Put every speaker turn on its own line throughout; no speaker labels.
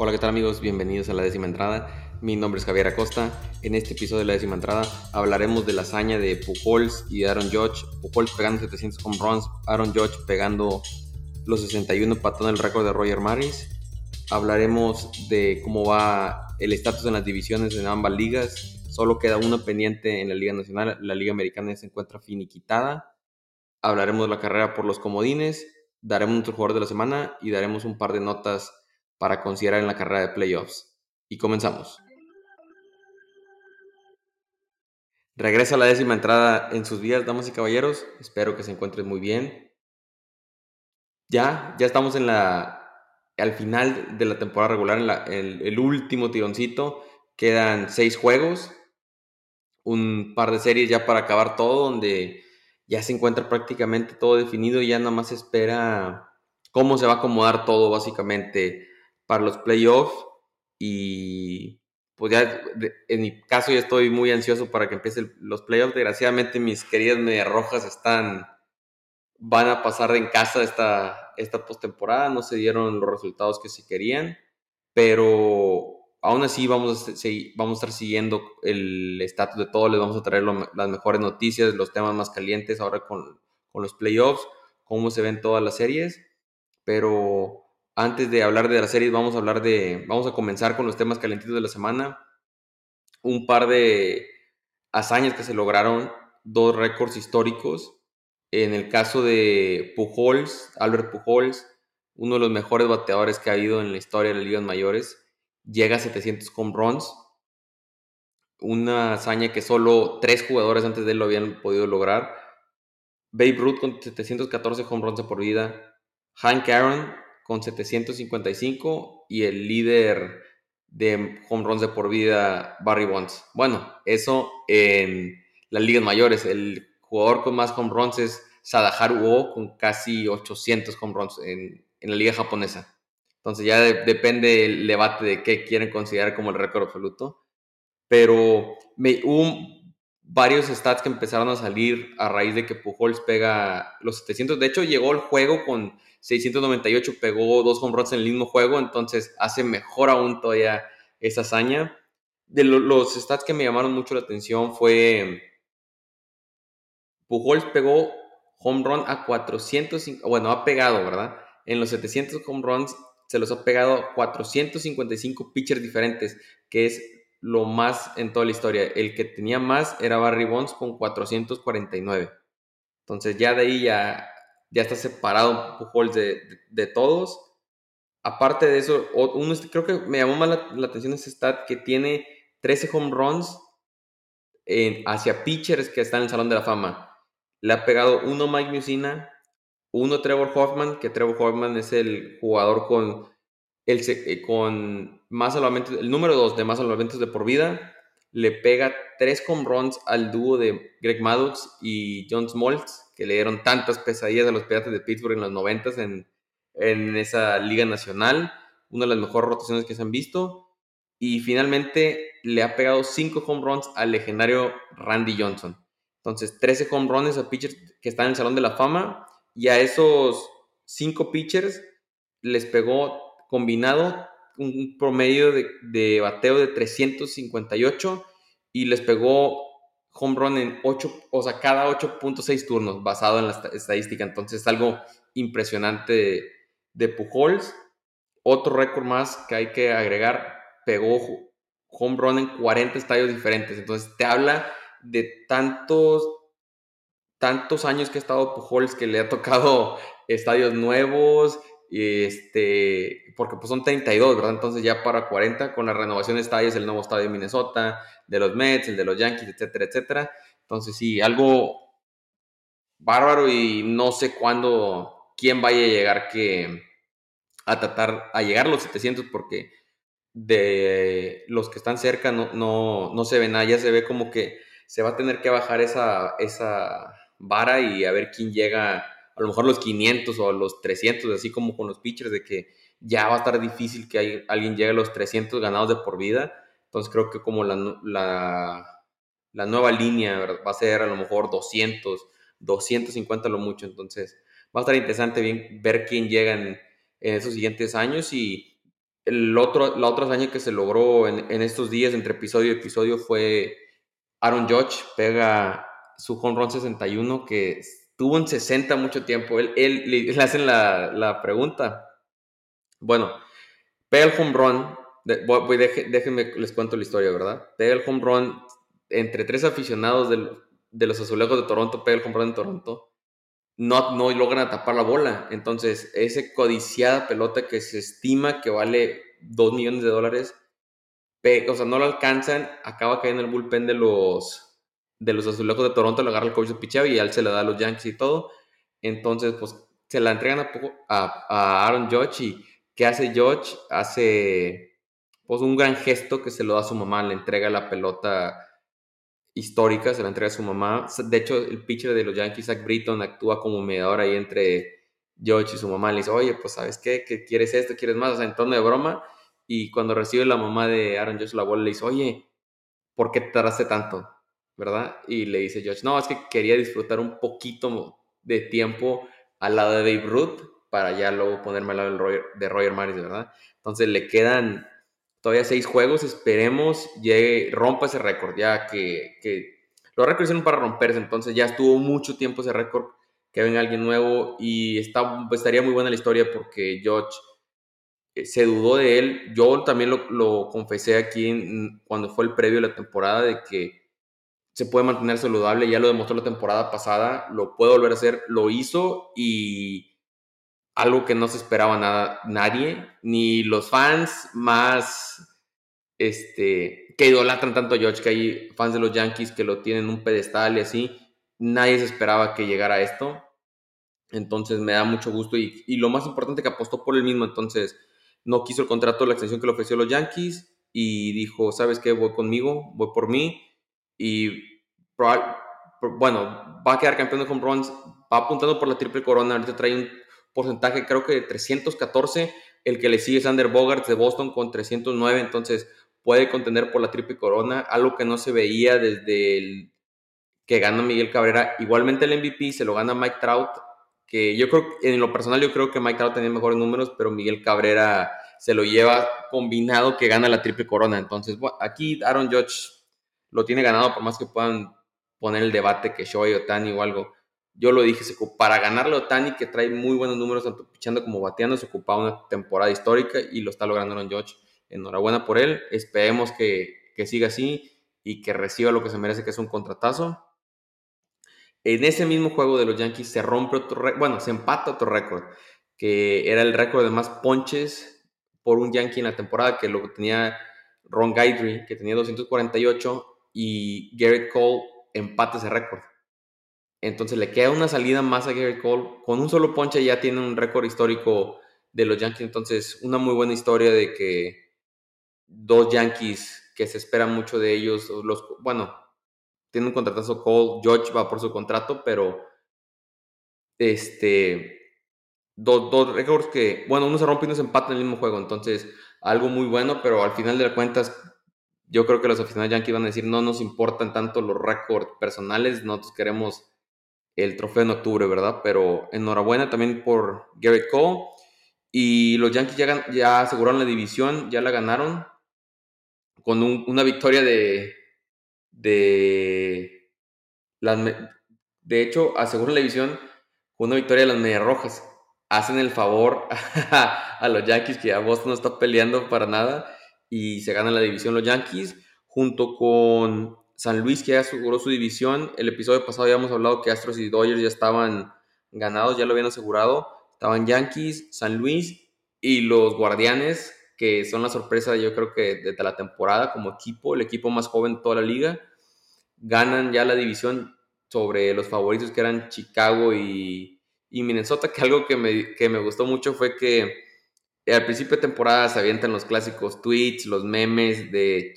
Hola, ¿qué tal amigos? Bienvenidos a la décima entrada. Mi nombre es Javier Acosta. En este episodio de la décima entrada hablaremos de la hazaña de Pujols y Aaron Judge. Pujols pegando 700 home runs, Aaron Judge pegando los 61 patón el récord de Roger Maris. Hablaremos de cómo va el estatus en las divisiones en ambas ligas. Solo queda una pendiente en la Liga Nacional. La Liga Americana se encuentra finiquitada. Hablaremos de la carrera por los comodines. Daremos nuestro jugador de la semana y daremos un par de notas para considerar en la carrera de playoffs. Y comenzamos. Regresa la décima entrada en sus días, damas y caballeros. Espero que se encuentren muy bien. Ya, ya estamos en la, al final de la temporada regular, en el, último tironcito. Quedan seis juegos, un par de series ya para acabar todo, donde ya se encuentra prácticamente todo definido ya nada más espera cómo se va a acomodar todo básicamente para los playoffs y pues ya en mi caso ya estoy muy ansioso para que empiecen los playoffs. Desgraciadamente mis queridas medias rojas están van a pasar en casa esta, esta postemporada, no se dieron los resultados que se querían, pero aún así vamos a, vamos a estar siguiendo el estatus de todo, les vamos a traer las mejores noticias, los temas más calientes ahora con, con los playoffs, cómo se ven todas las series, pero antes de hablar de las series, vamos a hablar de, vamos a comenzar con los temas calentitos de la semana. Un par de hazañas que se lograron, dos récords históricos. En el caso de Pujols, Albert Pujols, uno de los mejores bateadores que ha habido en la historia de las ligas mayores, llega a 700 home runs. Una hazaña que solo tres jugadores antes de él lo habían podido lograr. Babe Ruth con 714 home runs por vida. Hank Aaron con 755 y el líder de home runs de por vida, Barry Bonds. Bueno, eso en las ligas mayores. El jugador con más home runs es Sadaharu O con casi 800 home runs en, la liga japonesa. Entonces ya depende el debate de qué quieren considerar como el récord absoluto. Pero hubo varios stats que empezaron a salir a raíz de que Pujols pega los 700. De hecho, llegó el juego con 698, pegó dos home runs en el mismo juego, entonces hace mejor aún todavía esa hazaña. De los stats que me llamaron mucho la atención fue Pujols pegó home run a 400, bueno, ha pegado, ¿verdad? En los 700 home runs se los ha pegado 455 pitchers diferentes, que es lo más en toda la historia. El que tenía más era Barry Bonds con 449. Entonces ya de ahí ya ya está separado de, de, todos. Aparte de eso, uno, creo que me llamó más la, atención ese stat que tiene 13 home runs hacia pitchers que están en el Salón de la Fama. Le ha pegado uno Mike Musina, uno Trevor Hoffman, que Trevor Hoffman es el jugador con, el, eh, con más salvamentos, el número 2 de más salvamentos de por vida. Le pega tres home runs al dúo de Greg Maddux y John Smoltz que le dieron tantas pesadillas a los Piratas de Pittsburgh en los 90 en, en esa liga nacional, una de las mejores rotaciones que se han visto. Y finalmente le ha pegado 5 home runs al legendario Randy Johnson. Entonces, 13 home runs a pitchers que están en el Salón de la Fama. Y a esos 5 pitchers les pegó combinado un promedio de, de bateo de 358 y les pegó home run en 8, o sea, cada 8.6 turnos basado en la estadística. Entonces es algo impresionante de, Pujols. Otro récord más que hay que agregar, pegó home run en 40 estadios diferentes. Entonces te habla de tantos, tantos años que ha estado Pujols que le ha tocado estadios nuevos, este, porque pues son 32, ¿verdad? Entonces ya para 40 con la renovación de estadios, el nuevo estadio de Minnesota, de los Mets, el de los Yankees, etcétera, etcétera. Entonces sí, algo bárbaro y no sé cuándo, quién vaya a llegar que a tratar, a llegar a los 700 porque de los que están cerca no, no, no se ve nada, ya se ve como que se va a tener que bajar esa, esa vara y a ver quién llega a lo mejor los 500 o los 300, así como con los pitchers, de que ya va a estar difícil que alguien llegue a los 300 ganados de por vida. Entonces creo que como la, la, nueva línea va a ser a lo mejor 200, 250 lo mucho. Entonces va a estar interesante bien ver quién llega en, esos siguientes años y el otro, la otra hazaña que se logró en, en, estos días entre episodio y episodio fue Aaron Judge pega su home run 61 que tuvo un 60 mucho tiempo. Él, él le hacen la, la, pregunta. Bueno, pega el home run. voy, déjenme, les cuento la historia, ¿verdad? Pega el home run entre tres aficionados del, de los azulejos de Toronto, pega el home run en Toronto. No, no logran tapar la bola. Entonces, esa codiciada pelota que se estima que vale 2 millones de dólares, o sea, no lo alcanzan, acaba cayendo en el bullpen de los de los azulejos de Toronto, le agarra el coach de picheo y él se le da a los Yankees y todo. Entonces, pues se la entregan a, a, Aaron Judge y ¿qué hace Judge? Hace pues un gran gesto que se lo da a su mamá, le entrega la pelota histórica, se la entrega a su mamá. De hecho, el pitcher de los Yankees, Zach Britton, actúa como mediador ahí entre Judge y su mamá. Le dice, oye, pues ¿sabes qué? ¿Qué quieres esto? ¿Quieres más? O sea, en tono de broma. Y cuando recibe la mamá de Aaron Judge la bola, le dice, oye, ¿por qué te tardaste tanto? ¿Verdad? Y le dice Josh, no, es que quería disfrutar un poquito de tiempo al lado de Dave Ruth para ya luego ponerme al lado de Roger Maris, ¿verdad? Entonces le quedan todavía seis juegos, esperemos llegue, rompa ese récord, ya que, que los récords hicieron para romperse, entonces ya estuvo mucho tiempo ese récord, que venga alguien nuevo y está, pues, estaría muy buena la historia porque Josh eh, se dudó de él, yo también lo, lo confesé aquí cuando fue el previo de la temporada de que se puede mantener saludable, ya lo demostró la temporada pasada, lo puede volver a hacer, lo hizo y algo que no se esperaba nada, nadie, ni los fans más este, que idolatran tanto a George, que hay fans de los Yankees que lo tienen en un pedestal y así, nadie se esperaba que llegara a esto. Entonces me da mucho gusto y, y lo más importante que apostó por él mismo, entonces no quiso el contrato, la extensión que le ofreció los Yankees y dijo, ¿sabes qué? Voy conmigo, voy por mí y bueno, va a quedar campeón home runs, va apuntando por la triple corona, ahorita trae un porcentaje creo que de 314, el que le sigue es Sander Bogart de Boston con 309, entonces puede contender por la triple corona, algo que no se veía desde el que gana Miguel Cabrera, igualmente el MVP se lo gana Mike Trout, que yo creo, en lo personal yo creo que Mike Trout tenía mejores números, pero Miguel Cabrera se lo lleva combinado que gana la triple corona, entonces aquí Aaron Judge lo tiene ganado, por más que puedan poner el debate que Shohei Otani o algo. Yo lo dije, para ganarle a Otani, que trae muy buenos números, tanto pichando como bateando, se ocupaba una temporada histórica y lo está logrando en George. Enhorabuena por él. Esperemos que, que siga así y que reciba lo que se merece, que es un contratazo. En ese mismo juego de los Yankees se rompe otro, bueno, se empata otro récord, que era el récord de más ponches por un Yankee en la temporada, que lo tenía Ron Guidry, que tenía 248, y Garrett Cole empata ese récord. Entonces le queda una salida más a Garrett Cole. Con un solo ponche ya tiene un récord histórico de los Yankees. Entonces, una muy buena historia de que dos Yankees que se espera mucho de ellos, los, bueno, tiene un contratazo Cole, George va por su contrato, pero este, dos, dos récords que, bueno, uno se rompe y uno se empata en el mismo juego. Entonces, algo muy bueno, pero al final de las cuentas yo creo que los aficionados Yankees van a decir, no nos importan tanto los récords personales, nosotros queremos el trofeo en octubre, ¿verdad? Pero enhorabuena también por Garrett Cole. Y los Yankees ya, aseguraron la división, ya la ganaron con una victoria de... De, las, de hecho, aseguran la división con una victoria de las Medias Rojas. Hacen el favor a, los Yankees que ya Boston no está peleando para nada y se gana la división los Yankees, junto con San Luis que ya aseguró su división. El episodio pasado ya hablado que Astros y Dodgers ya estaban ganados, ya lo habían asegurado. Estaban Yankees, San Luis y los Guardianes, que son la sorpresa yo creo que desde la temporada como equipo, el equipo más joven de toda la liga. Ganan ya la división sobre los favoritos que eran Chicago y, y Minnesota, que algo que me, que me gustó mucho fue que al principio de temporada se avientan los clásicos tweets, los memes de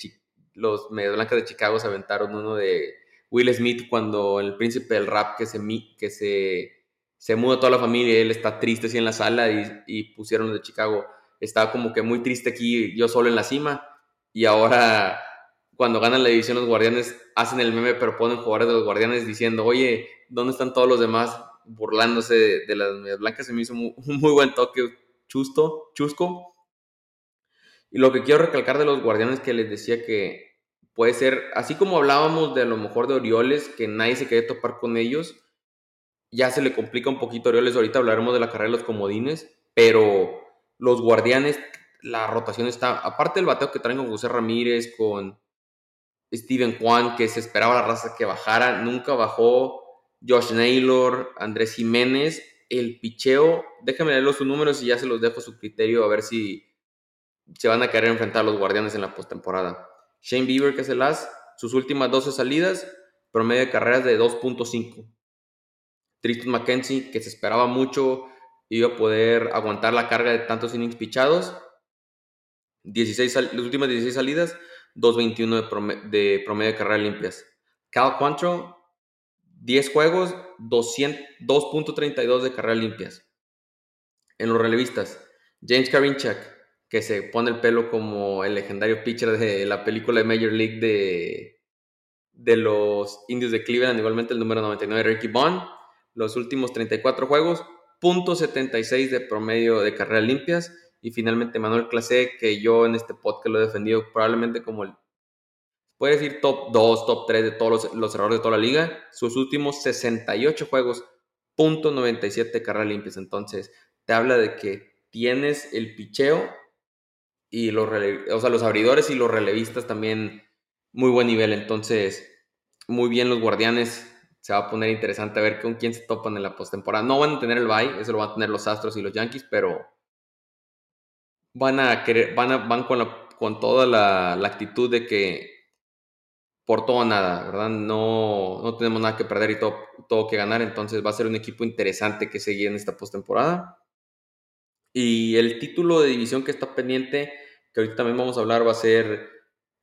los Medio Blancas de Chicago se aventaron uno de Will Smith cuando el príncipe del rap que se, que se, se muda toda la familia él está triste así en la sala y, y pusieron los de Chicago. Estaba como que muy triste aquí, yo solo en la cima. Y ahora, cuando ganan la división los guardianes, hacen el meme, pero ponen jugadores de los guardianes diciendo, oye, ¿dónde están todos los demás? Burlándose de, las medias blancas. Se me hizo un muy buen toque Chusto, Chusco. Y lo que quiero recalcar de los guardianes que les decía que puede ser, así como hablábamos de a lo mejor de Orioles, que nadie se quiere topar con ellos, ya se le complica un poquito a Orioles, ahorita hablaremos de la carrera de los comodines, pero los guardianes, la rotación está, aparte del bateo que traen con José Ramírez, con Steven Juan, que se esperaba la raza que bajara, nunca bajó, Josh Naylor, Andrés Jiménez, el picheo, déjenme leer los números y ya se los dejo a su criterio a ver si se van a querer enfrentar a los guardianes en la postemporada. Shane Bieber, que es el as, sus últimas 12 salidas, promedio de carreras de 2.5. Tristan McKenzie, que se esperaba mucho, iba a poder aguantar la carga de tantos innings pichados. 16, las últimas 16 salidas, 2.21 de, promedio de promedio de carreras limpias. Cal Quantrill, 10 juegos, 2.32 de carreras limpias. En los relevistas, James Karinchak, que se pone el pelo como el legendario pitcher de la película de Major League de, de los indios de Cleveland, igualmente el número 99, Ricky Bond. Los últimos 34 juegos, .76 de promedio de carreras limpias. Y finalmente Manuel Clase, que yo en este podcast lo he defendido probablemente como el puede decir top 2, top 3 de todos los, errores de toda la liga. Sus últimos 68 juegos, punto 97 carreras limpias. Entonces, te habla de que tienes el picheo y los, o sea, los abridores y los relevistas también muy buen nivel. Entonces, muy bien los guardianes. Se va a poner interesante a ver con quién se topan en la postemporada. No van a tener el bye, eso lo van a tener los Astros y los Yankees, pero van a querer, van, a, van con, con toda la, la actitud de que por todo o nada, ¿verdad? No, no tenemos nada que perder y todo, todo que ganar, entonces va a ser un equipo interesante que seguir en esta postemporada. Y el título de división que está pendiente, que ahorita también vamos a hablar, va a ser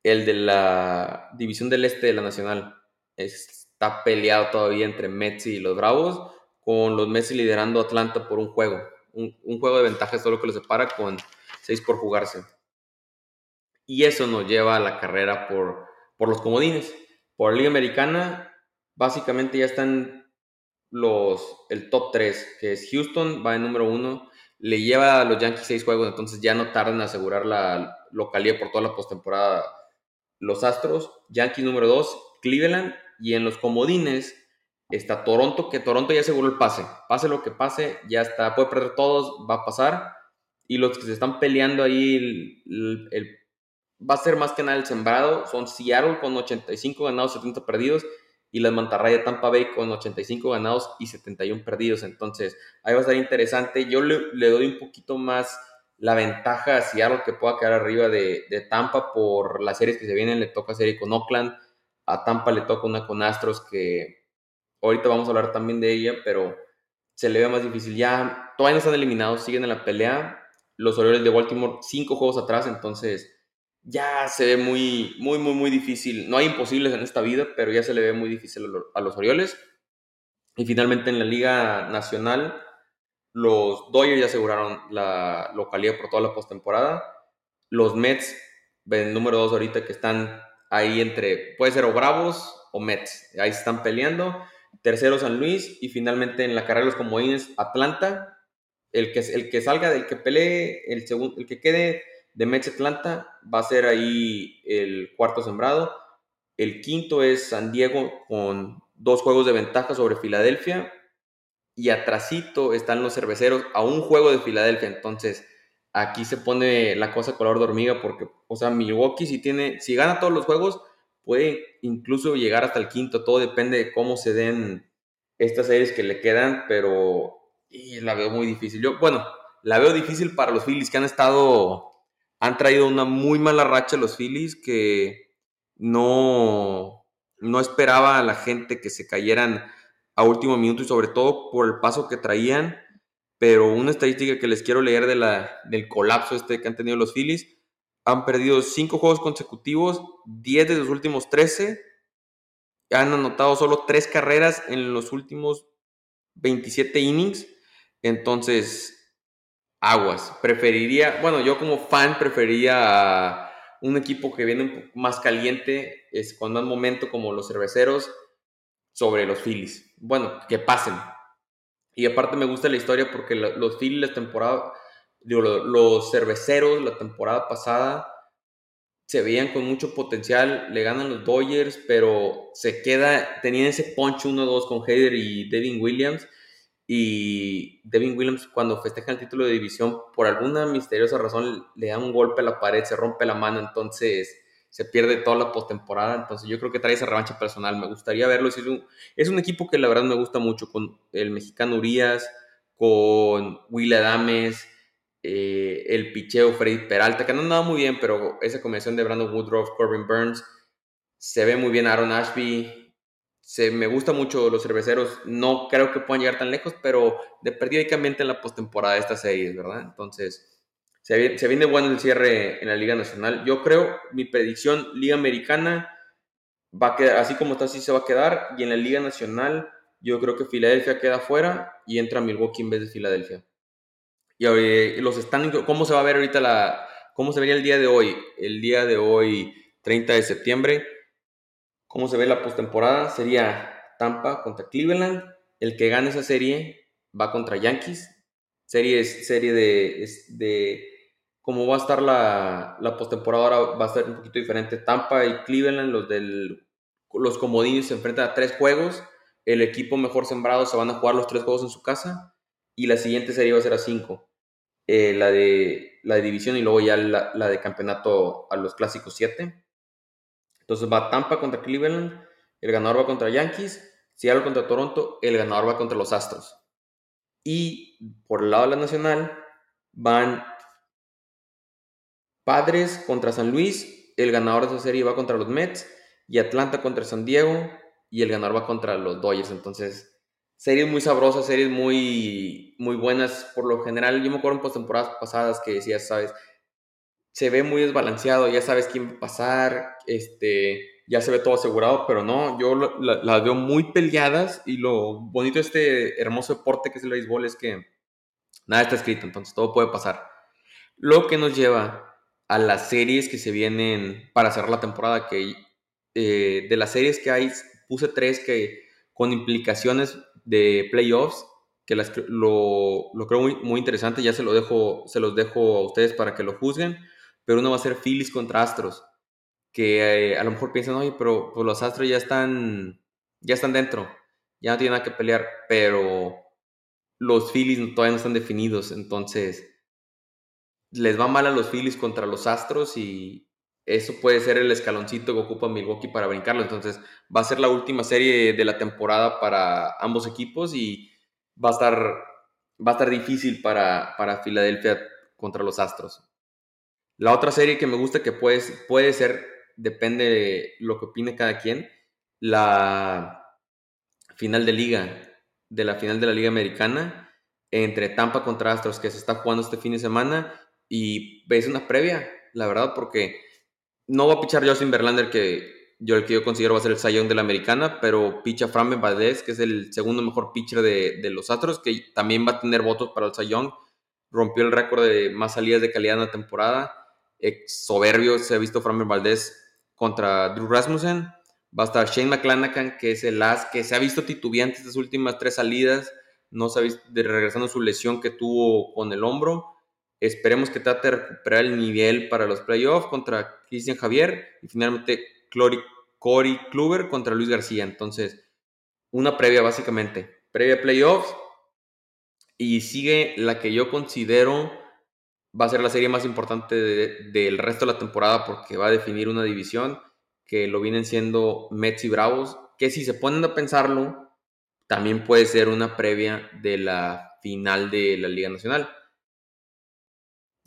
el de la división del este de la Nacional. Está peleado todavía entre Mets y los Bravos, con los Mets liderando Atlanta por un juego. Un juego de ventaja es todo lo que los separa con seis por jugarse. Y eso nos lleva a la carrera por por los comodines. Por la Liga Americana, básicamente ya están los, el top 3, que es Houston, va en número 1, le lleva a los Yankees 6 juegos, entonces ya no tardan en asegurar la localidad por toda la postemporada. Los Astros, Yankees número 2, Cleveland, y en los comodines está Toronto, que Toronto ya aseguró el pase. Pase lo que pase, ya está, puede perder todos, va a pasar. Y los que se están peleando ahí el va a ser más que nada el sembrado. Son Seattle con 85 ganados, 70 perdidos. Y las Mantarraya Tampa Bay con 85 ganados y 71 perdidos. Entonces, ahí va a estar interesante. Yo le, doy un poquito más la ventaja a Seattle que pueda quedar arriba de, de, Tampa por las series que se vienen. Le toca serie con Oakland. A Tampa le toca una con Astros que ahorita vamos a hablar también de ella, pero se le ve más difícil. Ya todavía no están eliminados, siguen en la pelea. Los Orioles de Baltimore, cinco juegos atrás, entonces ya se ve muy, muy, muy, muy difícil. No hay imposibles en esta vida, pero ya se le ve muy difícil a los Orioles. Y finalmente en la Liga Nacional, los Dodgers ya aseguraron la localidad por toda la postemporada. Los Mets, el número dos ahorita que están ahí entre, puede ser o Bravos o Mets, ahí están peleando. Tercero San Luis y finalmente en la carrera de los comodines Atlanta. El que, el que salga, el que pelee, el, segundo, el que quede de Mets Atlanta va a ser ahí el cuarto sembrado. El quinto es San Diego con dos juegos de ventaja sobre Filadelfia. Y atrasito están los cerveceros a un juego de Filadelfia. Entonces, aquí se pone la cosa color de hormiga porque, o sea, Milwaukee si tiene, si gana todos los juegos, puede incluso llegar hasta el quinto. Todo depende de cómo se den estas series que le quedan, pero la veo muy difícil. Yo, bueno, la veo difícil para los Phillies que han estado han traído una muy mala racha los Phillies que no, no esperaba a la gente que se cayeran a último minuto y sobre todo por el paso que traían. Pero una estadística que les quiero leer de la, del colapso este que han tenido los Phillies. Han perdido cinco juegos consecutivos, 10 de los últimos 13. Han anotado solo tres carreras en los últimos 27 innings. Entonces, aguas. Preferiría, bueno, yo como fan preferiría un equipo que viene más caliente es cuando hay momento como los cerveceros sobre los Phillies. Bueno, que pasen. Y aparte me gusta la historia porque los Phillies la temporada los cerveceros la temporada pasada se veían con mucho potencial, le ganan los Dodgers, pero se queda, tenían ese punch 1-2 con Heider y Devin Williams. Y Devin Williams, cuando festeja el título de división, por alguna misteriosa razón le da un golpe a la pared, se rompe la mano, entonces se pierde toda la postemporada. Entonces, yo creo que trae esa revancha personal. Me gustaría verlo. Es un, es un equipo que la verdad me gusta mucho, con el mexicano Urias, con Will Adames eh, el picheo Freddy Peralta, que no andaba muy bien, pero esa combinación de Brandon Woodruff, Corbin Burns, se ve muy bien Aaron Ashby. Se, me gusta mucho los cerveceros. No creo que puedan llegar tan lejos, pero de perdida en la postemporada de estas series, ¿verdad? Entonces, se viene, se viene bueno el cierre en la Liga Nacional. Yo creo, mi predicción, Liga Americana va a quedar, así como está, así se va a quedar. Y en la Liga Nacional, yo creo que Filadelfia queda fuera y entra Milwaukee en vez de Filadelfia. Y los standings, ¿cómo se va a ver ahorita la, cómo se vería el día de hoy? El día de hoy, 30 de septiembre, ¿cómo se ve la postemporada? Sería Tampa contra Cleveland. El que gane esa serie va contra Yankees. Serie, serie de, de cómo va a estar la, la postemporada ahora va a ser un poquito diferente. Tampa y Cleveland, los del los comodines se enfrentan a tres juegos. El equipo mejor sembrado se van a jugar los tres juegos en su casa. Y la siguiente serie va a ser a cinco. Eh, la, de, la división y luego ya la, la, de campeonato a los clásicos 7. Entonces va Tampa contra Cleveland, el ganador va contra Yankees, Seattle contra Toronto, el ganador va contra los Astros. Y por el lado de la nacional van Padres contra San Luis, el ganador de esa serie va contra los Mets, y Atlanta contra San Diego, y el ganador va contra los Dodgers. Entonces, series muy sabrosas, series muy, muy buenas. Por lo general, yo me acuerdo en postemporadas pasadas que decías, sabes, se ve muy desbalanceado, ya sabes quién va a pasar, este, ya se ve todo asegurado, pero no, yo las veo muy peleadas y lo bonito de este hermoso deporte que es el béisbol es que nada está escrito, entonces todo puede pasar. Lo que nos lleva a las series que se vienen para cerrar la temporada, que eh, de las series que hay, puse tres que con implicaciones de playoffs, que las, lo, lo, creo muy, muy, interesante, ya se, lo dejo, se los dejo a ustedes para que lo juzguen, pero uno va a ser Phillies contra Astros, que eh, a lo mejor piensan, oye, pero pues, los Astros ya están, ya están dentro, ya no tienen nada que pelear, pero los Phillies todavía no están definidos, entonces les va mal a los Phillies contra los Astros y, eso puede ser el escaloncito que ocupa Milwaukee para brincarlo. Entonces, va a ser la última serie de la temporada para ambos equipos y va a estar, va a estar difícil para, para Filadelfia contra los Astros. La otra serie que me gusta que puede, ser, depende de lo que opine cada quien, la final de liga, de la final de la Liga Americana, entre Tampa contra Astros, que se está jugando este fin de semana, y ves una previa, la verdad, porque no va a pichar Justin Verlander, que yo el que yo considero va a ser el sayón de la americana, pero picha Frambe Valdez, que es el segundo mejor pitcher de, los Astros, que también va a tener votos para el sayón. Rompió el récord de más salidas de calidad en la temporada. Soberbio se ha visto Framber Valdez contra Drew Rasmussen. Va a estar Shane McClanahan, que es el as que se ha visto titubeante estas últimas tres salidas. No se ha visto de regresando su lesión que tuvo con el hombro. Esperemos que trate de recuperar el nivel para los playoffs contra Cristian Javier y finalmente Cory Kluber contra Luis García. Entonces, una previa básicamente. Previa playoffs y sigue la que yo considero va a ser la serie más importante del resto de la temporada porque va a definir una división que lo vienen siendo Mets y Bravos, que si se ponen a pensarlo, también puede ser una previa de la final de la Liga Nacional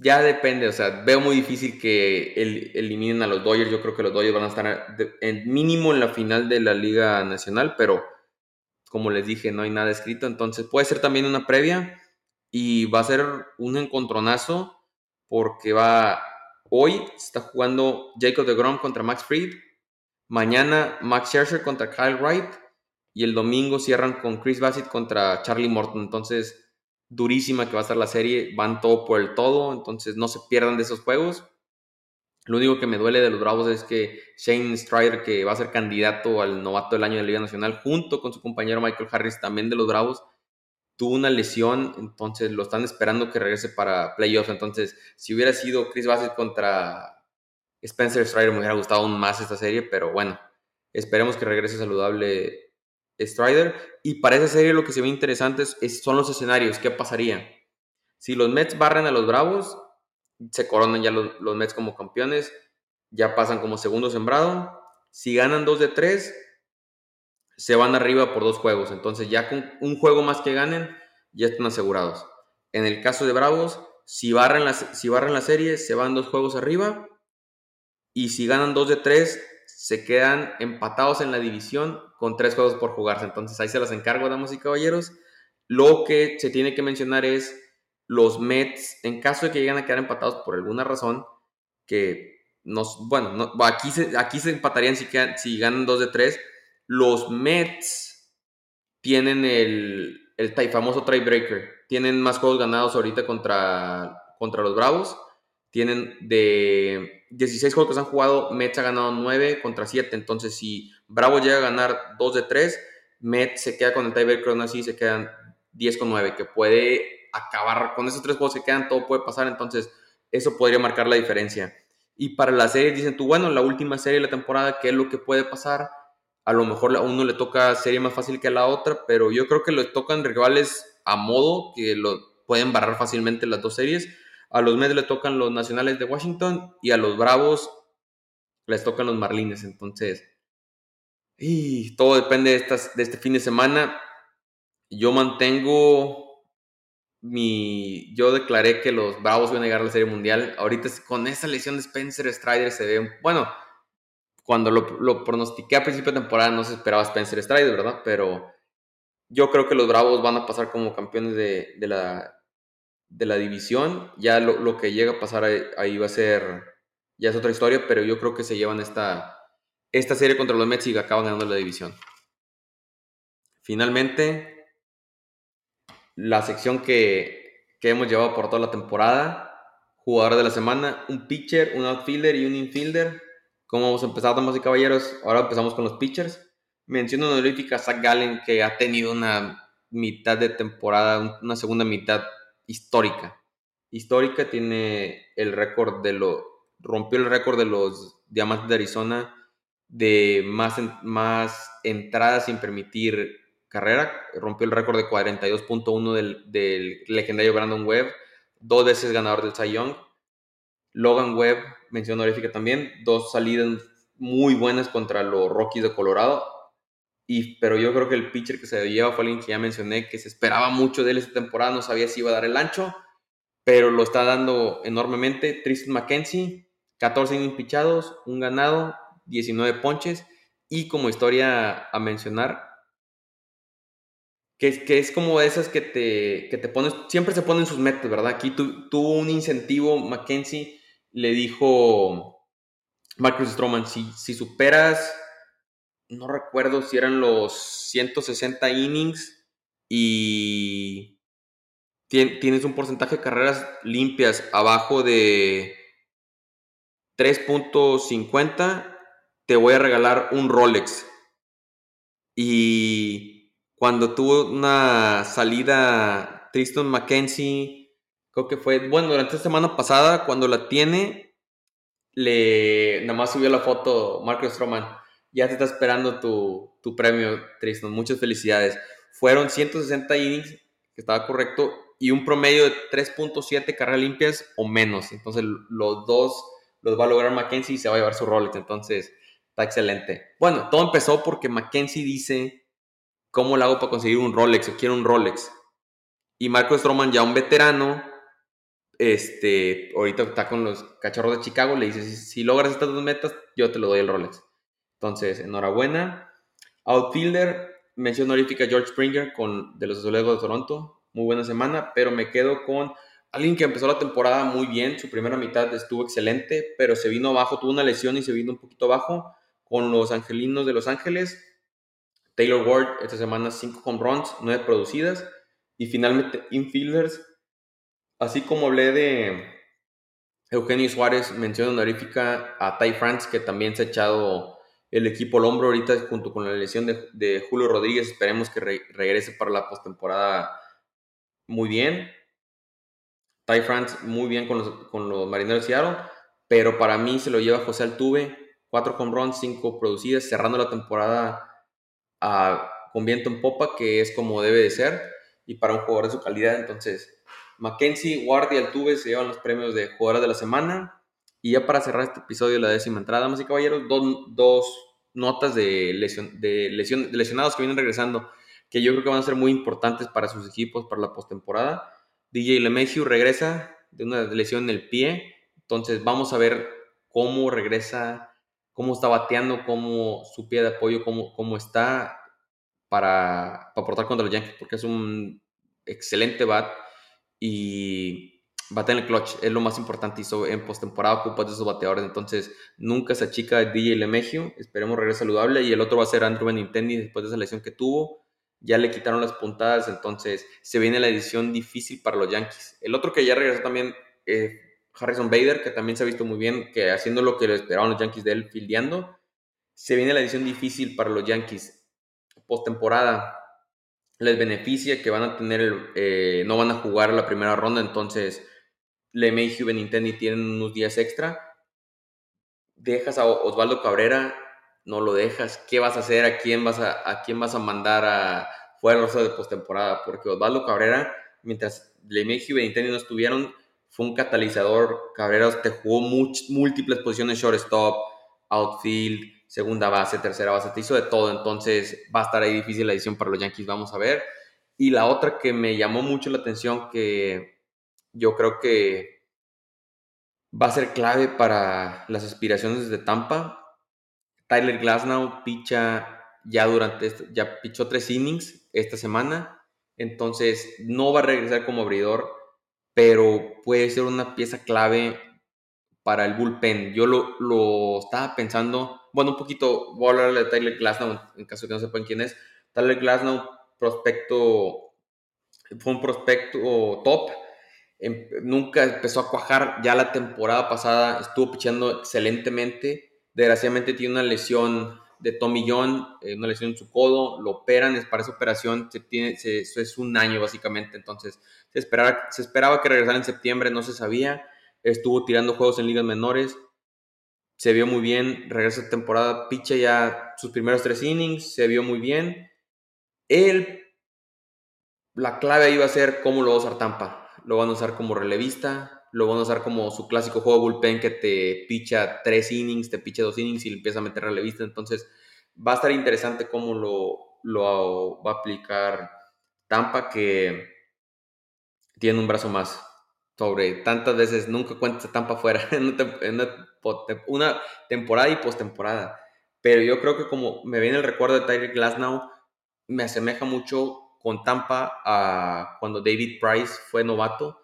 ya depende, o sea, veo muy difícil que eliminen a los Dodgers. Yo creo que los Dodgers van a estar en mínimo en la final de la Liga Nacional, pero como les dije, no hay nada escrito. Entonces puede ser también una previa y va a ser un encontronazo porque va. Hoy está jugando Jacob de Grom contra Max Fried. Mañana Max Scherzer contra Kyle Wright. Y el domingo cierran con Chris Bassett contra Charlie Morton. Entonces durísima que va a estar la serie, van todo por el todo, entonces no se pierdan de esos juegos. Lo único que me duele de los Bravos es que Shane Strider, que va a ser candidato al novato del año de la Liga Nacional, junto con su compañero Michael Harris, también de los Bravos, tuvo una lesión, entonces lo están esperando que regrese para playoffs. Entonces, si hubiera sido Chris Bassett contra Spencer Strider, me hubiera gustado aún más esta serie, pero bueno, esperemos que regrese saludable Strider. Y para esa serie lo que se ve interesante es, son los escenarios, ¿qué pasaría? Si los Mets barren a los Bravos, se coronan ya los, los Mets como campeones, ya pasan como segundo sembrado. Si ganan 2 de 3, se van arriba por dos juegos. Entonces ya con un juego más que ganen, ya están asegurados. En el caso de Bravos, si barren la, si barren la serie, se van dos juegos arriba. Y si ganan dos de tres, se quedan empatados en la división con tres juegos por jugarse. Entonces ahí se las encargo, damas y caballeros. Lo que se tiene que mencionar es los Mets, en caso de que lleguen a quedar empatados por alguna razón, que nos, bueno, aquí, se, aquí se empatarían si, si ganan dos de tres los Mets tienen el, el famoso tiebreaker. Tienen más juegos ganados ahorita contra, contra los Bravos. Tienen de 16 juegos que se han jugado, Mets ha ganado 9 contra 7. Entonces, si Bravo llega a ganar 2 de 3, Mets se queda con el tiebreaker, aún así se quedan 10 con 9, que puede acabar con esos tres juegos que quedan, todo puede pasar. Entonces, eso podría marcar la diferencia. Y para la serie, dicen tú, bueno, la última serie de la temporada, ¿qué es lo que puede pasar? A lo mejor a uno le toca serie más fácil que a la otra, pero yo creo que le tocan rivales a modo que lo pueden barrar fácilmente las dos series. A los Mets le tocan los Nacionales de Washington y a los Bravos les tocan los Marlines. Entonces, y todo depende de, estas, de este fin de semana. Yo mantengo mi. Yo declaré que los Bravos iban a llegar a la Serie Mundial. Ahorita con esa lesión de Spencer Strider se ve. Bueno, cuando lo, pronostiqué a principio de temporada no se esperaba Spencer Strider, ¿verdad? Pero yo creo que los Bravos van a pasar como campeones de, la, de la división. Ya lo, que llega a pasar ahí, va a ser, ya es otra historia, pero yo creo que se llevan esta, esta serie contra los Mets y acaban ganando la división. Finalmente, la sección que, que hemos llevado por toda la temporada, jugador de la semana, un pitcher, un outfielder y un infielder ¿Cómo vamos a empezar, damas y caballeros? Ahora empezamos con los pitchers. Menciono honorífica a Zach Gallen, que ha tenido una mitad de temporada, una segunda mitad histórica. Histórica, tiene el récord de lo. rompió el récord de los Diamantes de Arizona de más, más entradas sin permitir carrera. Rompió el récord de 42.1 del, del legendario Brandon Webb, dos veces ganador del Cy Young. Logan Webb mención honorífica también, dos salidas muy buenas contra los Rockies de Colorado. Y, pero yo creo que el pitcher que se lleva fue alguien que ya mencioné, que se esperaba mucho de él esta temporada, no sabía si iba a dar el ancho, pero lo está dando enormemente. Tristan McKenzie, 14 innings pichados, un ganado, 19 ponches. Y como historia a mencionar, que es, que es como esas que te, que te pones, siempre se ponen sus metas, ¿verdad? Aquí tuvo un incentivo McKenzie le dijo Marcus Stroman, si, si superas, no recuerdo si eran los 160 innings y tienes un porcentaje de carreras limpias abajo de 3.50, te voy a regalar un Rolex. Y cuando tuvo una salida Tristan McKenzie Creo que fue, bueno, durante la semana pasada, cuando la tiene, le nada más subió la foto Marcus Stroman. Ya te está esperando tu, tu premio, Tristan. Muchas felicidades. Fueron 160 innings, que estaba correcto, y un promedio de 3.7 carreras limpias o menos. Entonces, los dos los va a lograr Mackenzie y se va a llevar su Rolex. Entonces, está excelente. Bueno, todo empezó porque Mackenzie dice, ¿cómo lo hago para conseguir un Rolex? O quiero un Rolex. Y Marcus Stroman, ya un veterano, este, ahorita está con los cachorros de Chicago, le dice, si, logras estas dos metas, yo te lo doy el Rolex. Entonces, enhorabuena. Outfielder, mención honorífica George Springer con, de los Azulejos de Toronto. Muy buena semana, pero me quedo con alguien que empezó la temporada muy bien. Su primera mitad estuvo excelente, pero se vino abajo, tuvo una lesión y se vino un poquito abajo con los Angelinos de Los Ángeles. Taylor Ward, esta semana 5 home runs, 9 producidas. Y finalmente, infielders, Así como hablé de Eugenio Suárez, mención honorífica a Ty France, que también se ha echado el equipo al hombro ahorita junto con la lesión de, Julio Rodríguez. Esperemos que regrese para la postemporada muy bien. Ty France muy bien con los, con los marineros de Seattle. Pero para mí se lo lleva José Altuve. Cuatro home runs, cinco producidas, cerrando la temporada con viento en popa, que es como debe de ser. Y para un jugador de su calidad, entonces Mackenzie, Ward y Altuve se llevan los premios de jugadores de la semana. Y ya para cerrar este episodio, la décima entrada, damas y caballeros, dos, notas de, lesión, de, lesión, de lesionados que vienen regresando, que yo creo que van a ser muy importantes para sus equipos para la postemporada. DJ LeMahieu regresa de una lesión en el pie, entonces vamos a ver cómo regresa, cómo está bateando, cómo su pie de apoyo, cómo, cómo está para, para aportar contra los Yankees, porque es un excelente bat y bate en el clutch, es lo más importante. Y en postemporada ocupas de esos bateadores, entonces nunca se achica DJ Lemegio. Esperemos regrese saludable. Y el otro va a ser Andrew Benintendi después de esa lesión que tuvo ya le quitaron las puntadas, entonces se viene la edición difícil para los Yankees. El otro que ya regresó también, eh, Harrison Bader, que también se ha visto muy bien, que haciendo lo que le esperaban los Yankees de él, fildeando, se viene la edición difícil para los Yankees. Postemporada les beneficia que van a tener, eh, no van a jugar la primera ronda, entonces LeMay y Benintendi tienen unos días extra. Dejas a Osvaldo Cabrera no lo dejas, ¿qué vas a hacer? ¿A quién vas a, a quién vas a mandar a fuera de postemporada? Porque Osvaldo Cabrera, mientras LeMay y Benintendi no estuvieron, fue un catalizador. Cabrera te jugó múltiples posiciones, shortstop, outfield, segunda base, tercera base, te hizo de todo. Entonces va a estar ahí difícil la edición para los Yankees, vamos a ver. Y la otra que me llamó mucho la atención, que yo creo que va a ser clave para las aspiraciones de Tampa, Tyler Glasnow picha ya durante, este, ya pichó tres innings esta semana, entonces no va a regresar como abridor, pero puede ser una pieza clave para el bullpen. Yo lo, estaba pensando, bueno, un poquito, voy a hablar de Tyler Glasnow en caso de que no sepan quién es. Tyler Glasnow, prospecto, fue un prospecto top, em, nunca empezó a cuajar, ya la temporada pasada estuvo pichando excelentemente. Desgraciadamente tiene una lesión de Tommy John, eh, una lesión en su codo, lo operan, es para esa operación, se tiene, eso es un año básicamente, entonces se esperaba, se esperaba que regresara en septiembre, no se sabía, estuvo tirando juegos en ligas menores, se vio muy bien, regresa temporada, picha ya sus primeros tres innings, se vio muy bien. Él, la clave iba a ser cómo lo va a usar Tampa, lo van a usar como relevista, lo van a usar como su clásico juego bullpen que te picha tres innings, te picha dos innings y le empieza a meter a la vista. Entonces, va a estar interesante cómo lo, lo va a aplicar Tampa, que tiene un brazo más sobre tantas veces, nunca cuenta Tampa fuera en una, temporada y postemporada. Pero yo creo que como me viene el recuerdo de Tyreek Glasnow, me asemeja mucho con Tampa a cuando David Price fue novato,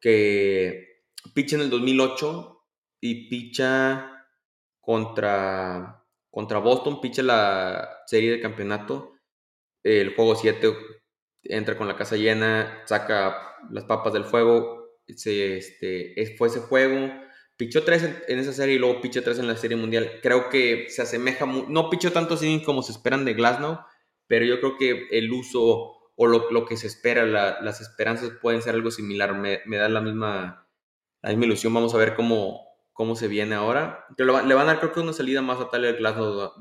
que picha en el 2008 y picha contra, contra Boston, picha la serie de campeonato, el juego 7 entra con la casa llena, saca las papas del fuego, se, este, fue ese juego, pichó 3 en, esa serie y luego pichó 3 en la serie mundial. Creo que se asemeja, no pichó tantos innings como se esperan de Glasnow, pero yo creo que el uso o lo, que se espera, las esperanzas pueden ser algo similar, me, me da la misma Ahí mi ilusión. Vamos a ver cómo, cómo se viene ahora. le van a dar creo que una salida más a Tyler Glasnow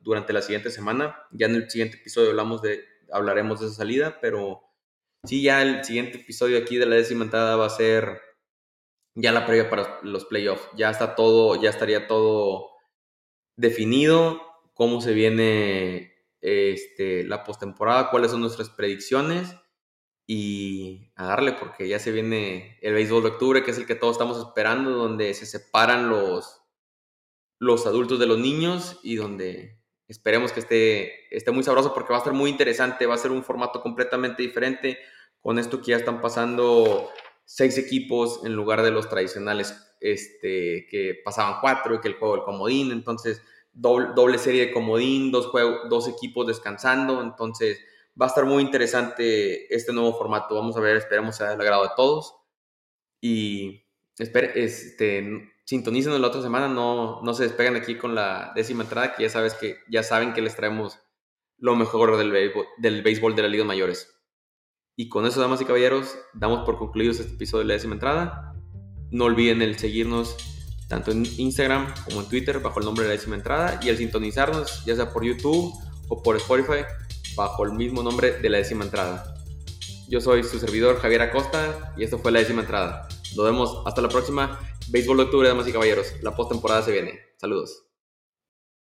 durante la siguiente semana. Ya en el siguiente episodio hablamos de, hablaremos de esa salida, pero sí, ya el siguiente episodio aquí de la décima entrada va a ser ya la previa para los playoffs. Ya está todo, ya estaría todo definido, cómo se viene este, la postemporada, cuáles son nuestras predicciones y a darle porque ya se viene el béisbol de octubre, que es el que todos estamos esperando, donde se separan los, los adultos de los niños y donde esperemos que esté, esté muy sabroso porque va a estar muy interesante, va a ser un formato completamente diferente. Con esto que ya están pasando seis equipos en lugar de los tradicionales este, que pasaban cuatro y que el juego del comodín, entonces doble, serie de comodín, dos, juegos, dos equipos descansando, entonces va a estar muy interesante este nuevo formato. Vamos a ver, esperemos sea del agrado de todos. Y espere, este, sintonicen la otra semana, no, no se despegan aquí con la décima entrada, que ya, sabes que, ya saben que les traemos lo mejor del béisbol, del béisbol de las ligas mayores. Y con eso, damas y caballeros, damos por concluidos este episodio de la décima entrada. No olviden el seguirnos tanto en Instagram como en Twitter bajo el nombre de la décima entrada y el sintonizarnos ya sea por YouTube o por Spotify bajo el mismo nombre de la décima entrada. Yo soy su servidor Javier Acosta y esto fue la décima entrada. Nos vemos hasta la próxima. Béisbol de octubre, damas y caballeros. La postemporada se viene. Saludos.